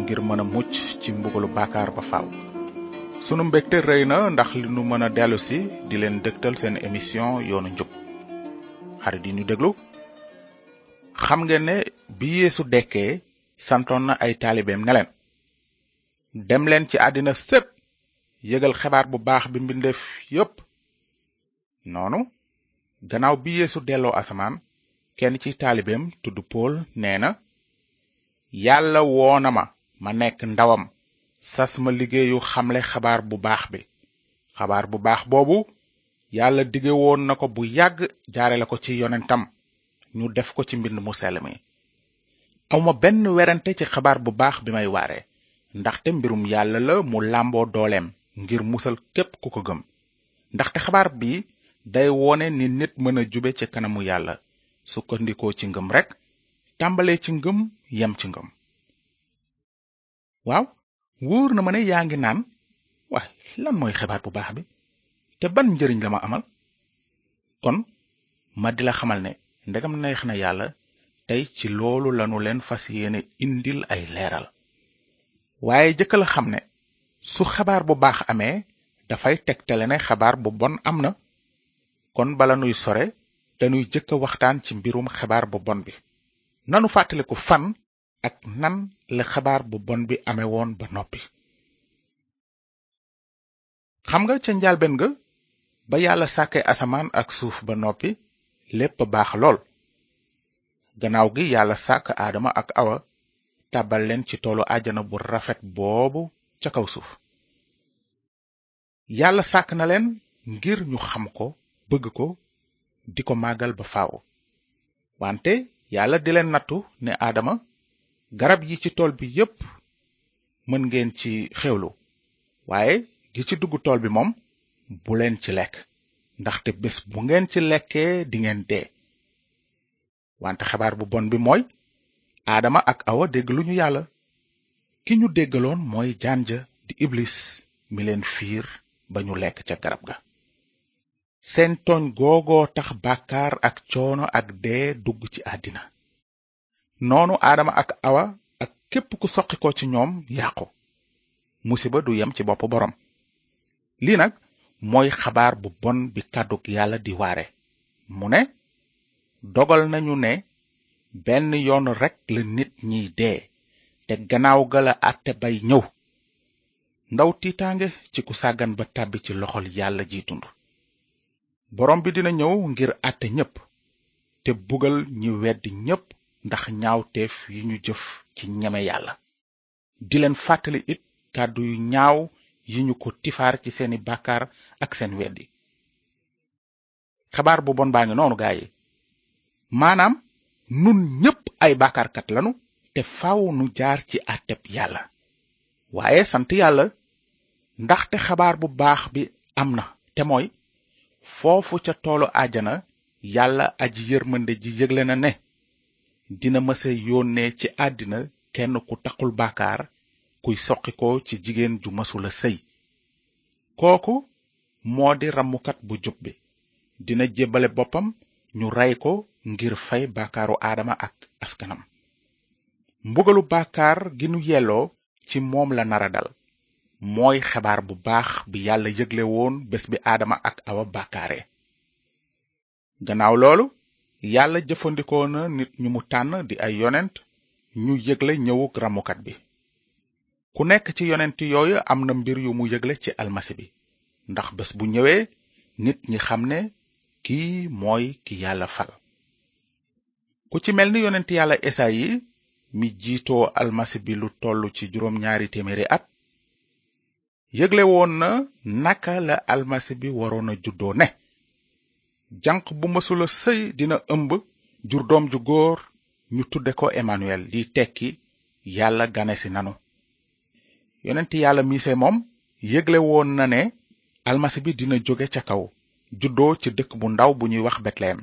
ngir mën a mucc ci mbugalu bàkkaar ba faaw. sunu mbégte rëy na ndax li nu mën a dellu si di leen dëgtal seen émission yoonu njub xarit yi ñu déglu xam ngeen ne bi Yeesu dekkee santoon na ay taalibeem ne leen dem leen ci àddina sépp yëgal xebaar bu baax bi mbindeef yépp noonu gannaaw bi yeesu delloo asamaan kenn ci taalibeem tudd pool nee na yàlla woona ma ma nekk ndawam sas ma liggéeyu xamle xabaar bu baax bi xabaar bu baax boobu yàlla dige woon na ko bu yàgg jaare la ko ci yonentam ñu def ko ci mbind mu sell mi awma benn werante ci xabaar bu baax bi may waare ndaxte mbirum yàlla la mu làmboo dooleem ngir musal képp ku ko gëm ndaxte xabaar bi day wone ni nit mën a jube ci kanamu yàlla sukkandikoo ci ngëm rekk tàmbalee ci ngëm yem ci ngëm waaw wóor na ma ne yaa ngi naan waaye lan mooy xabaar bu baax bi te ban njëriñ la ma amal kon ma di la xamal ne ndegam neex na yàlla tey ci loolu lanu leen fas yéene indil ay leeral waaye jëkkal xam ne su xabaar bu baax amee dafay tegtale ne xabaar bu bon am na kon bala nuy sore dañuy jëkk waxtaan ci mbirum xabaar bu bon bi nanu fàttaliku fan ak nan la xabaar bu bon bi amee woon ba noppi xam nga ca njalbeen nga ba yàlla sàkke asamaan ak suuf ba noppi lépp baax lool gannaaw gi yàlla sàkk aadama ak awa tàbbal leen ci toolu àjjana bu rafet boobu ca kaw suuf yàlla sàkk na leen ngir ñu xam ko bëgg ko di ko màggal ba faaw wante yàlla di leen nattu ne aadama garab yi ci tool bi yépp mën ngeen ci xewlu waaye gi ci dugg tool bi moom bu leen ci lekk ndaxte bés bu ngeen ci lekkee dingeen dee wante xabaar bu bon bi mooy aadama ak awa dégg lu ñu yàlla ki ñu déggaloon mooy jaan ja di iblis mi leen fiir ba ñu lekk ca garab ga seen tooñ googoo tax bàkkaar ak coono ak dee dugg ci àddina noonu aadama ak awa ak képp ku soqi ko ci ñoom yàqu musiba du yem ci bopp boroom lii nag mooy xabaar bu bon bi kàddug yàlla di waare mu ne dogal nañu ne benn yoon rekk la nit ñiy dee te gannaaw ga la àtte bay ñëw ndaw tiitaange ci ku sàggan ba tàbbi ci loxol yàlla ji dund borom bi dina ñëw ngir àtte ñépp te bugal ñi wedd ñépp ndax ñaawteef yi ñu jëf ci ñeme yàlla di leen fàttali it kàddu yu ñaaw yi ñu ko tifaar ci seeni bàkkaar ak seen weddi xabaar bu bon baa ngi noonu gaa yi maanaam nun ñépp ay bàkkaarkat lanu te faaw nu jaar ci àtteb yàlla waaye sant yàlla ndaxte xabaar bu baax bi am na te mooy foofu ca toolu àjjana yàlla aji yërmande ji yëgle na ne dina mësa yónnee ci àddina kenn ku taqul baakaar kuy soqi ko ci jigéen ju masula sëy kooku moo di rammukat bu jub bi dina jébbale boppam ñu rey ko ngir fay baakaaru aadama ak askanam mbugalu bàkkaar gi nu yelloo ci moom la nara dal mooy xebaar bu baax bi yàlla yëgle woon bés bi aadama ak awa bàkkaare gannaaw loolu yàlla jëfandikoo na nit ñu mu tànn di ay yonent ñu yëgle ñëwuk ramukat bi ku nekk ci yonent yooyu am na mbir yu mu yëgle ci almasi bi ndax bés bu ñëwee nit ñi xam ne kii mooy ki yàlla fal ku ci mel ni yonent yàlla esayi mi jiitoo almasi bi lu toll ci juróom ñaari téeméeri at yëgle woon na naka la almasi bi waroon a juddoo ne janq bu mësula sëy dina ëmb jur doom ju góor ñu tudde ko Emmanuel di tekki yàlla ganesi nanu yonent yàlla miise moom yëgle woon na ne almasi bi dina jóge ca kaw juddoo ci dëkk bu ndaw bu ñuy wax Betleyem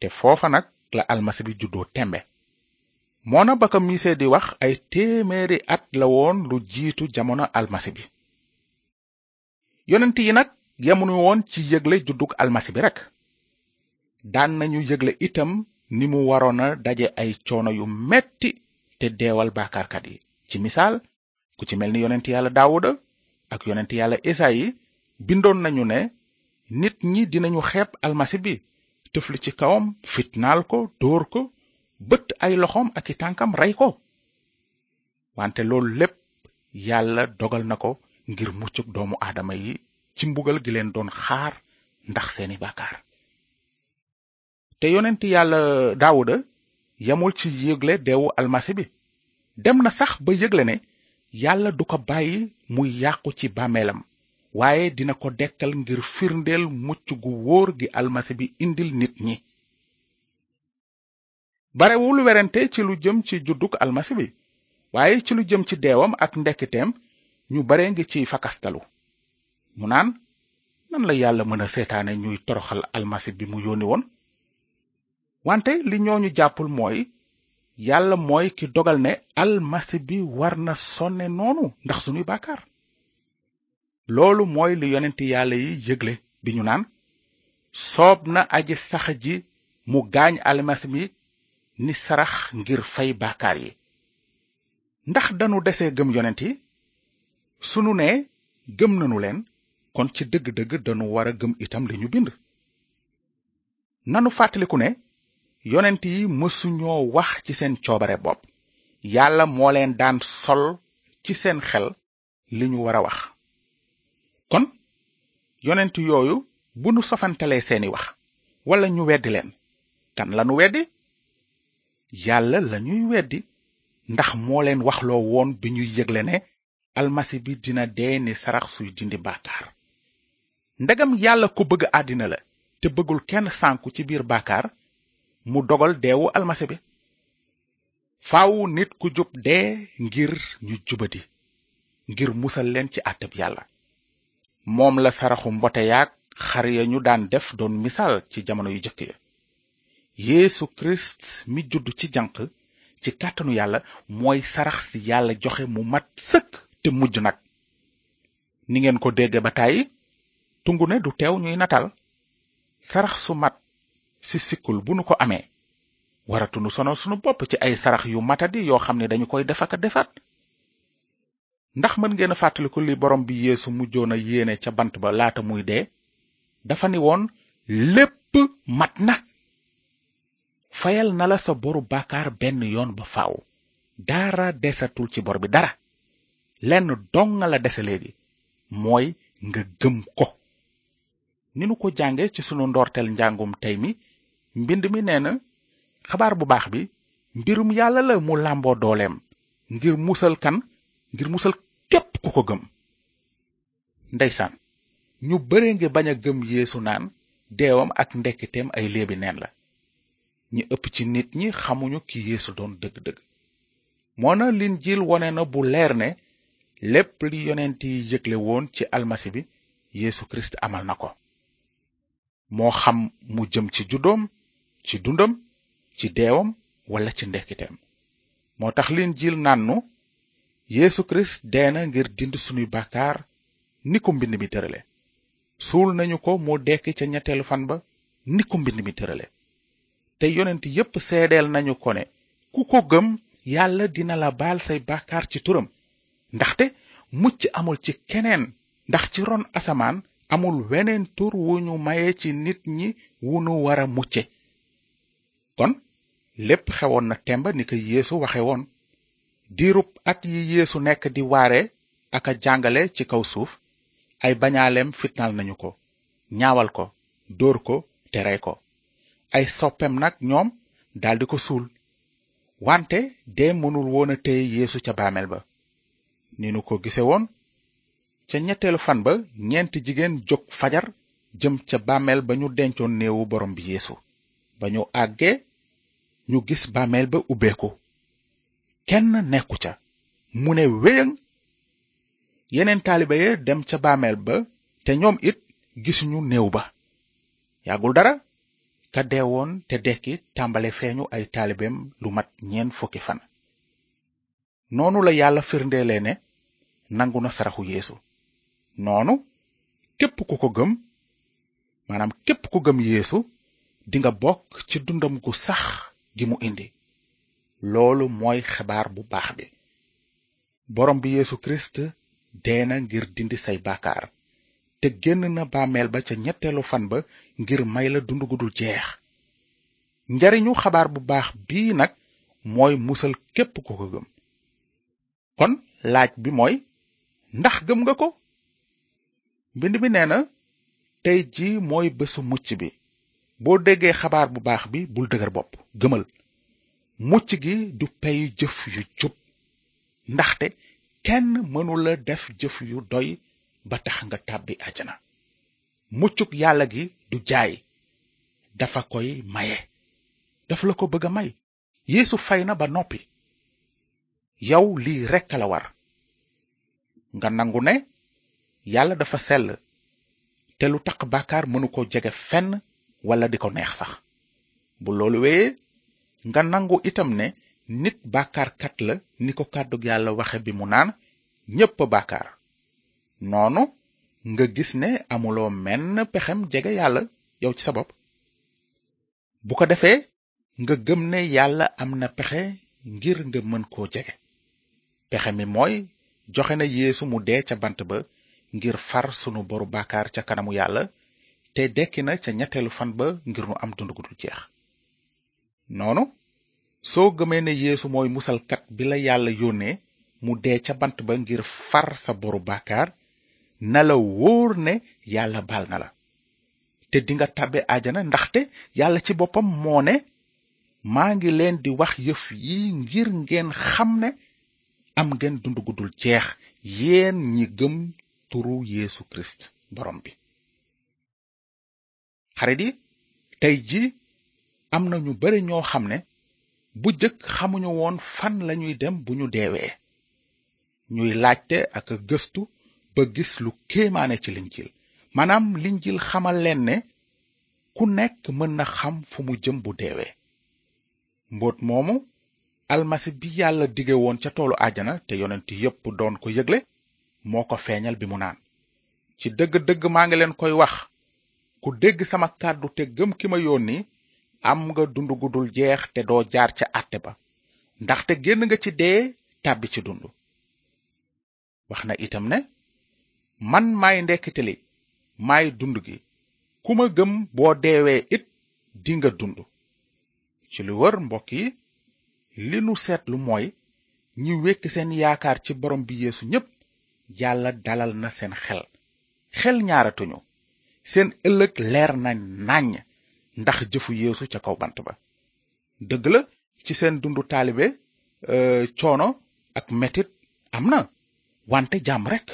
te foofa nag la almasi bi juddoo tembe moona ba ko miise di wax ay téeméeri at la woon lu jiitu jamono almasi bi yonent yi nag yemunu woon ci yëgle juddug almasi bi rekk daan nañu yëgle itam ni mu waroon a daje ay coono yu metti te deewal bàkkaarkat yi ci misaal ku ci mel ni yonent yàlla daawuda ak yonent yàlla esayi bindoon nañu ne nit ñi dinañu xeeb almasi bi tëfli ci kawam fitnaal ko dóor ko bët ay loxoom ak i tànkam rey ko wante loolu lépp yàlla dogal na ko ngir muccug doomu aadama yi ci mbugal gi leen doon xaar ndax seeni bàkkaar te yonent yàlla daawuda yamul ci yëgle deewu almasi bi dem na sax ba yëgle ne yàlla du ko bàyyi muy yàqu ci bàmmeelam waaye dina ko dekkal ngir firndeel mucc gu wóor gi almasi bi indil nit ñi barewul werante ci lu jëm ci juddug almasi bi waaye ci lu jëm ci deewam ak ndekkiteem ñu bare ngi ciy fakastalu mu naan nan la yàlla mën a seetaane ñuy toroxal almasi bi mu yónni woon wante li ñooñu jàppul mooy yàlla mooy ki dogal ne almasi bi war na sonne noonu ndax suñuy bàkkaar loolu mooy li yonent yàlla yi yëgle bi ñu naan soob na aji sax ji mu gaañ almasi bi ni sarax ngir fay bàkkaar yi ndax danu desee gëm yonent yi su nu nee gëm nanu leen kon ci dëgg-dëgg danu war a gëm itam li ñu bind nanu fàttaliku ne yonent yi mësuñoo wax ci seen coobare bopp yàlla moo leen daan sol ci seen xel li ñu war a wax kon yonent yooyu bu nu sofantalee seeni wax wala ñu weddi leen kan lanu weddi yàlla lañuy weddi ndax moo leen waxloo woon bi ñuy yëgle ne almasi bi dina dee ni sarax suy dindi baakaar ndegam yàlla ku bëgg àddina la te bëggul kenn sànku ci biir baakaar mu dogal deewu almasi bi faaw nit ku jub dee ngir ñu jubadi ngir musal leen ci àtteb yàlla moom la saraxu mbote yaak xar ya ñu daan def doon misaal ci jamono yu jëkk ya yeesu kirist mi judd ci janq ci kàttanu yàlla mooy sarax si yàlla joxe mu mat sëkk te mujj nag ni ngeen ko dégge ba tàyyi tungu ne du teew ñuy natal sarax su mat si sikkul bu nu ko amee waratunu sonal sunu bopp ci ay sarax yu matadi yoo xam ne dañu koy def ak a defaat ndax mën ngeen a fàttaliku li borom bi yeesu mujjoon a yéene ca bant ba laata muy dee dafa ni woon lépp mat na fayal na la sa boru bàkkaar benn yoon ba faaw dara desatul ci bor bi dara lenn dong nga la dese léegi mooy nga gëm ko ni nu ko jànge ci sunu ndoorteel njàngum tey mi mbind mi nee na xabaar bu baax bi mbirum yàlla la mu làmboo dooleem ngir musal kan ngir musal képp ku ko gëm ndeysaan ñu bare ngi bañ a gëm yéesu naan deewam ak ndekkiteem ay léebi neen la ñi ëpp ci nit ñi xamuñu ki yeesu doon dëgg-dëgg moo na linjiil wone na bu leer ne lépp li yonent yi yëgle woon ci almasi bi yeesu kirist amal na ko moo xam mu jëm ci juddoom ci dundam ci deewam walla ci ndekkiteem moo tax liin jil naan nu Yeesu Kirist dee na ngir dind sunuy bàkkaar ni ko mbind mi tërale suul nañu ko moo dekki ca ñetteelu fan ba ni ko mbind mi tërale te yonent yépp seedeel nañu ko ne ku ko gëm yàlla dina la baal say bàkkaar ci turam ndaxte mucc amul ci keneen ndax ci ron asamaan amul weneen tur wu ñu maye ci nit ñi wu nu war a mucce kon lépp xewoon na temba ni ko yeesu waxe woon diirub at yi yeesu nekk di waare ak a jàngale ci kaw suuf ay bañaaleem fitnaal nañu ko ñaawal ko dóor ko te rey ko ay soppem nag ñoom daldi ko suul wante dee mënul woon a téye yeesu ca baamel ba ni nu ko gise woon ca ñetteelu fan ba ñeenti jigéen jóg fajar jëm ca bàmmeel ba ñu dencoon néewu borom bi yeesu ba ñu àggee ñu gis bàmmeel ba ubbeeku kenn nekku ca mu ne wéyang yeneen taalibe ya dem ca bàmmeel ba te ñoom it gisuñu néew ba yàggul dara ka deewoon te dekki tàmbale feeñu ay taalibeem lu mat ñeen fukki fan noonu la yàlla firndeelee ne nangu na saraxu yéesu noonu képp ku ko gëm maanaam képp ku gëm yéesu dinga bokk ci dundam gu sax gi mu indi loolu mooy xebaar bu baax bi borom bi yeesu kirist dee na ngir dindi say bàkkaar te génn na bàmmeel ba ca ñetteelu fan ba ngir may la dund gu dul jeex njariñu xabaar bu baax bii nag mooy musal képp ku ko gëm kon laaj bi mooy ndax gëm nga ko mbind bi nee na tey ji mooy bésu mucc bi boo déggee xabaar bu baax bi bul dëgër bopp gëmal mucc gi du peyu jëf yu jub ndaxte kenn mënula def jëf yu doy ba tax nga tàbbi àjjana muccuk yàlla gi du jaay dafa koy maye dafa la ko bëgg a may yéesu fay na ba noppi yow lii rekk la war nga nangu ne yàlla dafa sell te lu taq bàkkaar mënu ko jege fenn walla di ko neex sax bu loolu wéyee nga nangu itam ne nit bàkkaarkat la ni ko kàddu yàlla waxe bi mu naan ñépp bàkkaar noonu nga gis ne amuloo menn pexem jege yàlla yow ci sa bopp bu ko defee nga gëm ne yàlla am na pexe ngir nga mën koo jege pexe mi mooy joxe na yéesu mu dee ca bant ba ngir far sunu boru bàkkaar ca kanamu yàlla te dekki na ca ñetteelu fan ba ngir nu am dund gu dul jeex noonu soo gëmee ne yéesu mooy musalkat bi la yàlla yónnee mu dee ca bant ba ngir far sa boru bàkkaar na la wóor ne yàlla baal na la te dinga tàbbe ajana ndaxte yàlla ci boppam moo ne maa ngi leen di wax yëf yi ngir ngeen xam ne am ngeen dund gu dul jeex yéen ñi gëm turu Yeesu Kirist borom bi xarit yi tey ji am na ñu bare ñoo xam ne bu jëkk xamuñu woon fan lañuy dem bu ñu deewee ñuy laajte ak gëstu ba gis lu kéemaane ci linjil maanaam linjil xamal leen ne ku nekk mën na xam fu mu jëm bu deewee mbóot moomu almasi bi yàlla dige woon ca toolu àjjana te yonent yépp doon ko yëgle moo ko feeñal bi mu naan ci dëgg-dëgg maa ngi leen koy wax ku dégg sama kàddu te gëm ki ma yónni am nga dund gu dul jeex te doo jaar ca àtte ba ndaxte génn nga ci dee tàbbi ci dund wax na itam ne man maay ndekkite li maay dund gi ku ma gëm boo deewee it dinga dund ci lu wër mbokk yi li nu seetlu mooy ñi wékk seen yaakaar ci borom bi yeesu ñépp yàlla dalal na seen xel xel ñaaratuñu seen ëllëg leer na nàññ ndax jëfu yeesu ca kaw bant ba dëgg la ci seen dundu taalibe euh, coono ak metit am na wante jàmm rekk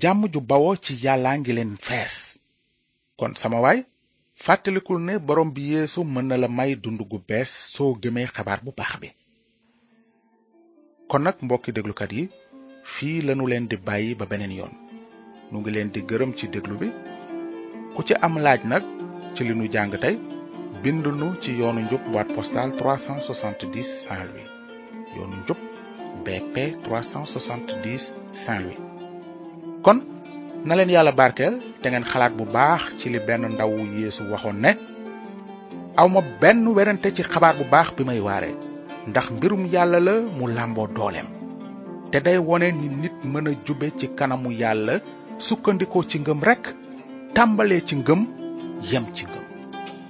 jàmm ju bawoo ci yàllaa ngi leen fees kon sama waay fàttalikul ne borom bi yeesu mën na la may dund gu bees soo gëmee xabaar bu baax bi kon nag mbokki déglukat yi fii lanu leen di bàyyi ba beneen yoon nu ngi leen di gërëm ci déglu bi ku ci am laaj nag ci li nu jàng tey bind nu ci yoonu njub boîte postale 370 Saint-Louis yoonu njub BP 370 Saint-Louis kon na leen yàlla barkeel te ngeen xalaat bu baax ci li benn ndaw Yeesu waxoon ne awma benn werante ci xabaar bu baax bi may waare ndax mbirum yàlla la mu làmboo dooleem te day wone ni nit mën a jube ci kanamu yàlla sukkandikoo ci ngëm rekk tàmbalee ci ngëm yem ci ngëm